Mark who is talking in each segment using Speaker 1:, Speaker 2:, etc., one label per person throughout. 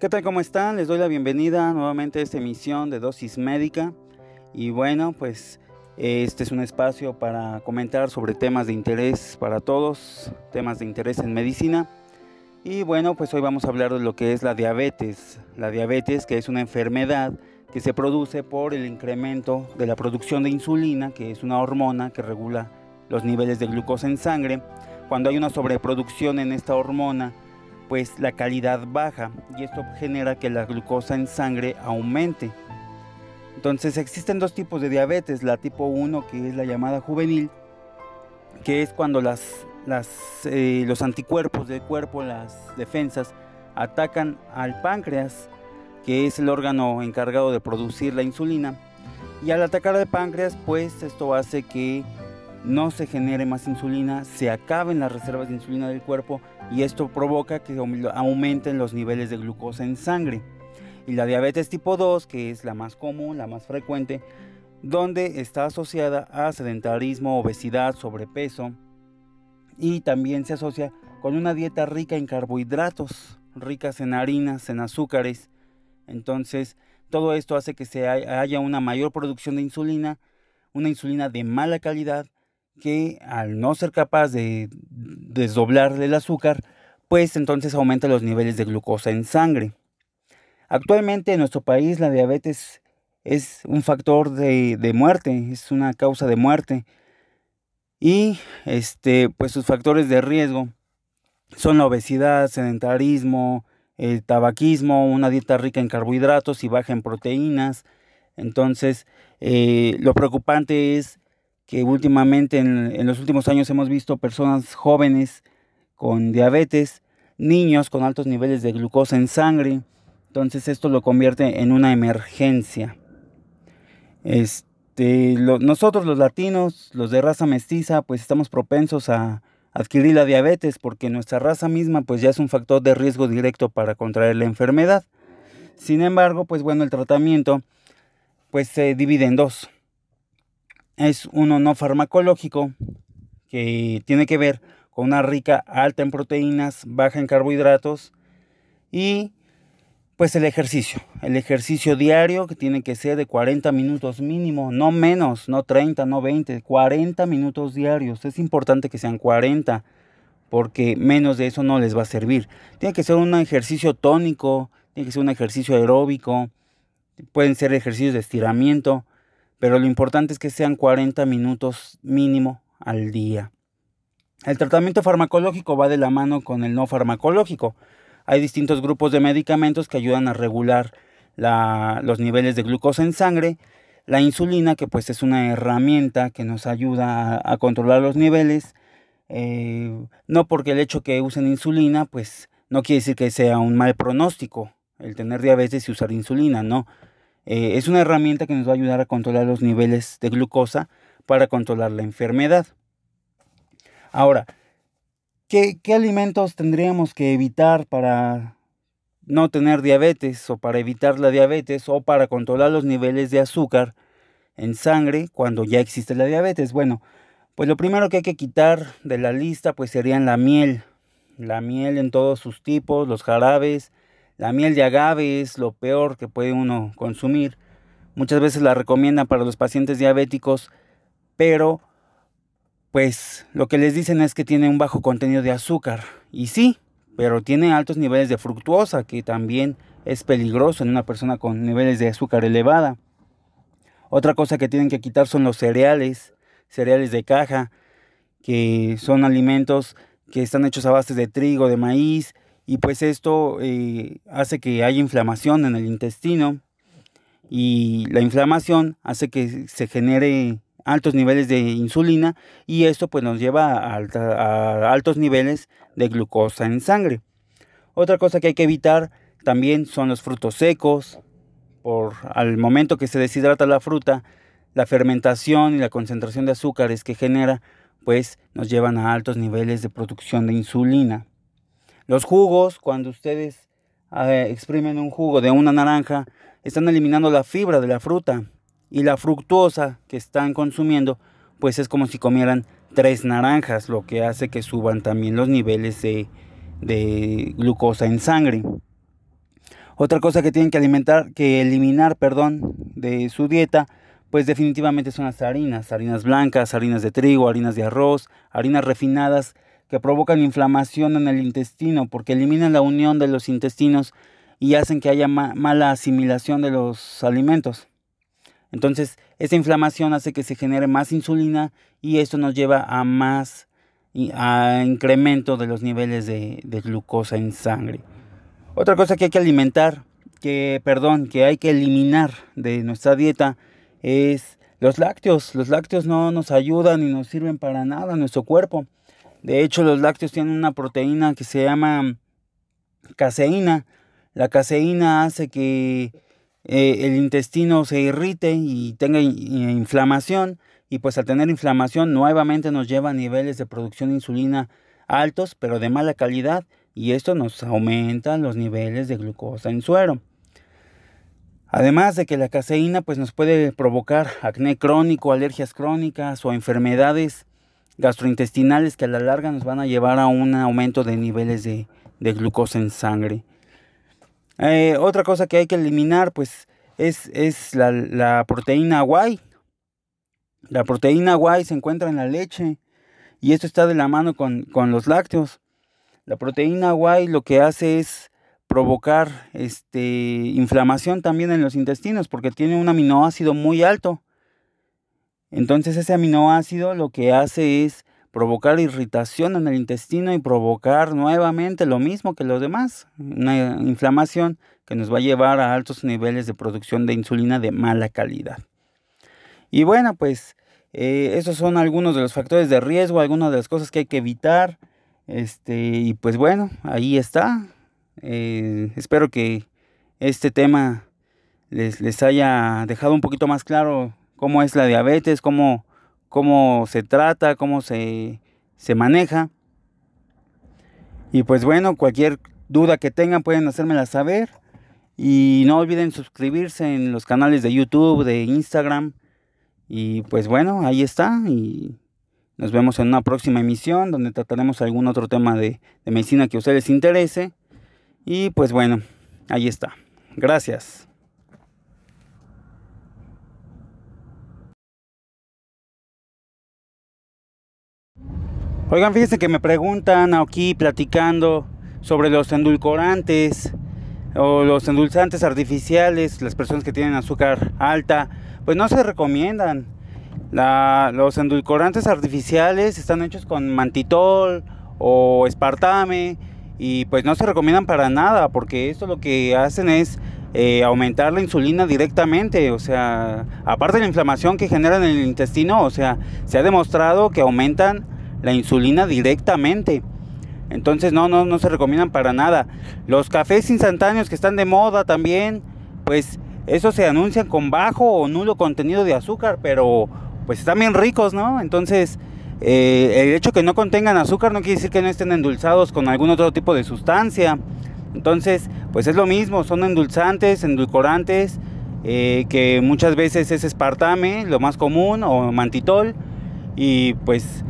Speaker 1: ¿Qué tal? ¿Cómo están? Les doy la bienvenida nuevamente a esta emisión de Dosis Médica. Y bueno, pues este es un espacio para comentar sobre temas de interés para todos, temas de interés en medicina. Y bueno, pues hoy vamos a hablar de lo que es la diabetes. La diabetes que es una enfermedad que se produce por el incremento de la producción de insulina, que es una hormona que regula los niveles de glucosa en sangre. Cuando hay una sobreproducción en esta hormona, pues la calidad baja y esto genera que la glucosa en sangre aumente. Entonces existen dos tipos de diabetes, la tipo 1 que es la llamada juvenil, que es cuando las, eh, los anticuerpos del cuerpo, las defensas, atacan al páncreas, que es el órgano encargado de producir la insulina. Y al atacar al páncreas, pues esto hace que no se genere más insulina, se acaben las reservas de insulina del cuerpo y esto provoca que aumenten los niveles de glucosa en sangre. Y la diabetes tipo 2, que es la más común, la más frecuente, donde está asociada a sedentarismo, obesidad, sobrepeso y también se asocia con una dieta rica en carbohidratos, ricas en harinas, en azúcares. Entonces, todo esto hace que se haya una mayor producción de insulina, una insulina de mala calidad que al no ser capaz de desdoblar el azúcar, pues entonces aumenta los niveles de glucosa en sangre. Actualmente en nuestro país la diabetes es un factor de, muerte, es una causa de muerte. Y este, pues sus factores de riesgo son la obesidad, sedentarismo, el tabaquismo, una dieta rica en carbohidratos y baja en proteínas. Entonces, eh, lo preocupante es que últimamente en, los últimos años hemos visto personas jóvenes con diabetes, niños con altos niveles de glucosa en sangre. Entonces esto lo convierte en una emergencia. Este, nosotros los latinos, los de raza mestiza, pues estamos propensos a adquirir la diabetes porque nuestra raza misma pues ya es un factor de riesgo directo para contraer la enfermedad. Sin embargo, pues bueno, el tratamiento pues se divide en dos es uno no farmacológico que tiene que ver con una rica alta en proteínas, baja en carbohidratos y pues el ejercicio, el ejercicio diario que tiene que ser de 40 minutos mínimo, no menos, no 30, no 20, 40 minutos diarios. Es importante que sean 40 porque menos de eso no les va a servir. Tiene que ser un ejercicio tónico, tiene que ser un ejercicio aeróbico, pueden ser ejercicios de estiramiento, pero lo importante es que sean 40 minutos mínimo al día. El tratamiento farmacológico va de la mano con el no farmacológico. Hay distintos grupos de medicamentos que ayudan a regular los niveles de glucosa en sangre. La insulina, que pues es una herramienta que nos ayuda a, controlar los niveles. Eh, no porque el hecho que usen insulina, pues no quiere decir que sea un mal pronóstico el tener diabetes y usar insulina, no. Eh, es una herramienta que nos va a ayudar a controlar los niveles de glucosa para controlar la enfermedad. Ahora, ¿qué, alimentos tendríamos que evitar para no tener diabetes o para evitar la diabetes o para controlar los niveles de azúcar en sangre cuando ya existe la diabetes? Bueno, pues lo primero que hay que quitar de la lista pues serían la miel, la miel en todos sus tipos, los jarabes, la miel de agave es lo peor que puede uno consumir. Muchas veces la recomiendan para los pacientes diabéticos, pero pues lo que les dicen es que tiene un bajo contenido de azúcar. Y sí, pero tiene altos niveles de fructuosa, que también es peligroso en una persona con niveles de azúcar elevada. Otra cosa que tienen que quitar son los cereales, cereales de caja, que son alimentos que están hechos a base de trigo, de maíz, y pues esto eh, hace que haya inflamación en el intestino y la inflamación hace que se genere altos niveles de insulina y esto pues nos lleva a, a altos niveles de glucosa en sangre. Otra cosa que hay que evitar también son los frutos secos. Por al momento que se deshidrata la fruta, la fermentación y la concentración de azúcares que genera pues nos llevan a altos niveles de producción de insulina. Los jugos, cuando ustedes exprimen un jugo de una naranja, están eliminando la fibra de la fruta y la fructuosa que están consumiendo, pues es como si comieran tres naranjas, lo que hace que suban también los niveles de, de glucosa en sangre. Otra cosa que tienen que alimentar, que eliminar, perdón, de su dieta, pues definitivamente son las harinas, harinas blancas, harinas de trigo, harinas de arroz, harinas refinadas que provocan inflamación en el intestino porque eliminan la unión de los intestinos y hacen que haya mala asimilación de los alimentos. Entonces, esa inflamación hace que se genere más insulina y esto nos lleva a más a incremento de los niveles de, glucosa en sangre. Otra cosa que hay que alimentar, que perdón, que hay que eliminar de nuestra dieta es los lácteos. Los lácteos no nos ayudan ni nos sirven para nada a nuestro cuerpo. De hecho, los lácteos tienen una proteína que se llama caseína. La caseína hace que eh, el intestino se irrite y tenga inflamación y pues al tener inflamación nuevamente nos lleva a niveles de producción de insulina altos pero de mala calidad y esto nos aumenta los niveles de glucosa en suero. Además de que la caseína pues nos puede provocar acné crónico, alergias crónicas o enfermedades gastrointestinales que a la larga nos van a llevar a un aumento de niveles de, glucosa en sangre. Eh, otra cosa que hay que eliminar pues es, es la, la, proteína guay. La proteína guay se encuentra en la leche y esto está de la mano con, con los lácteos. La proteína guay lo que hace es provocar este, inflamación también en los intestinos porque tiene un aminoácido muy alto. Entonces ese aminoácido lo que hace es provocar irritación en el intestino y provocar nuevamente lo mismo que los demás, una inflamación que nos va a llevar a altos niveles de producción de insulina de mala calidad. Y bueno, pues eh, esos son algunos de los factores de riesgo, algunas de las cosas que hay que evitar. Este, y pues bueno, ahí está. Eh, espero que este tema les, les, haya dejado un poquito más claro cómo es la diabetes, cómo, cómo se trata, cómo se, se maneja. Y pues bueno, cualquier duda que tengan pueden hacérmela saber. Y no olviden suscribirse en los canales de YouTube, de Instagram. Y pues bueno, ahí está. Y nos vemos en una próxima emisión donde trataremos algún otro tema de, de medicina que a ustedes les interese. Y pues bueno, ahí está. Gracias. Oigan, fíjense que me preguntan aquí platicando sobre los endulcorantes o los endulzantes artificiales, las personas que tienen azúcar alta, pues no se recomiendan. los endulcorantes artificiales están hechos con mantitol o espartame y pues no se recomiendan para nada porque esto lo que hacen es eh, aumentar la insulina directamente, o sea, aparte de la inflamación que generan en el intestino, o sea, se ha demostrado que aumentan la insulina directamente. Entonces no, no, no se recomiendan para nada. Los cafés instantáneos que están de moda también, pues esos se anuncian con bajo o nulo contenido de azúcar, pero pues están bien ricos, ¿no? Entonces eh, el hecho que no contengan azúcar no quiere decir que no estén endulzados con algún otro tipo de sustancia. Entonces, pues es lo mismo, son endulzantes, endulcorantes, eh, que muchas veces es espartame, lo más común, o mantitol, y pues, pues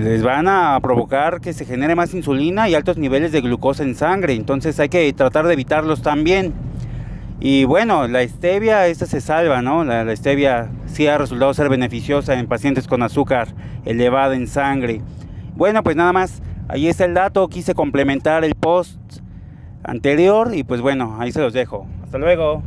Speaker 1: les van a provocar que se genere más insulina y altos niveles de glucosa en sangre. Entonces hay que tratar de evitarlos también. Y bueno, la stevia, esta se salva, ¿no? La, stevia sí ha resultado ser beneficiosa en pacientes con azúcar elevada en sangre. Bueno, pues nada más, ahí está el dato, quise complementar el post anterior y pues bueno, ahí se los dejo. Hasta luego.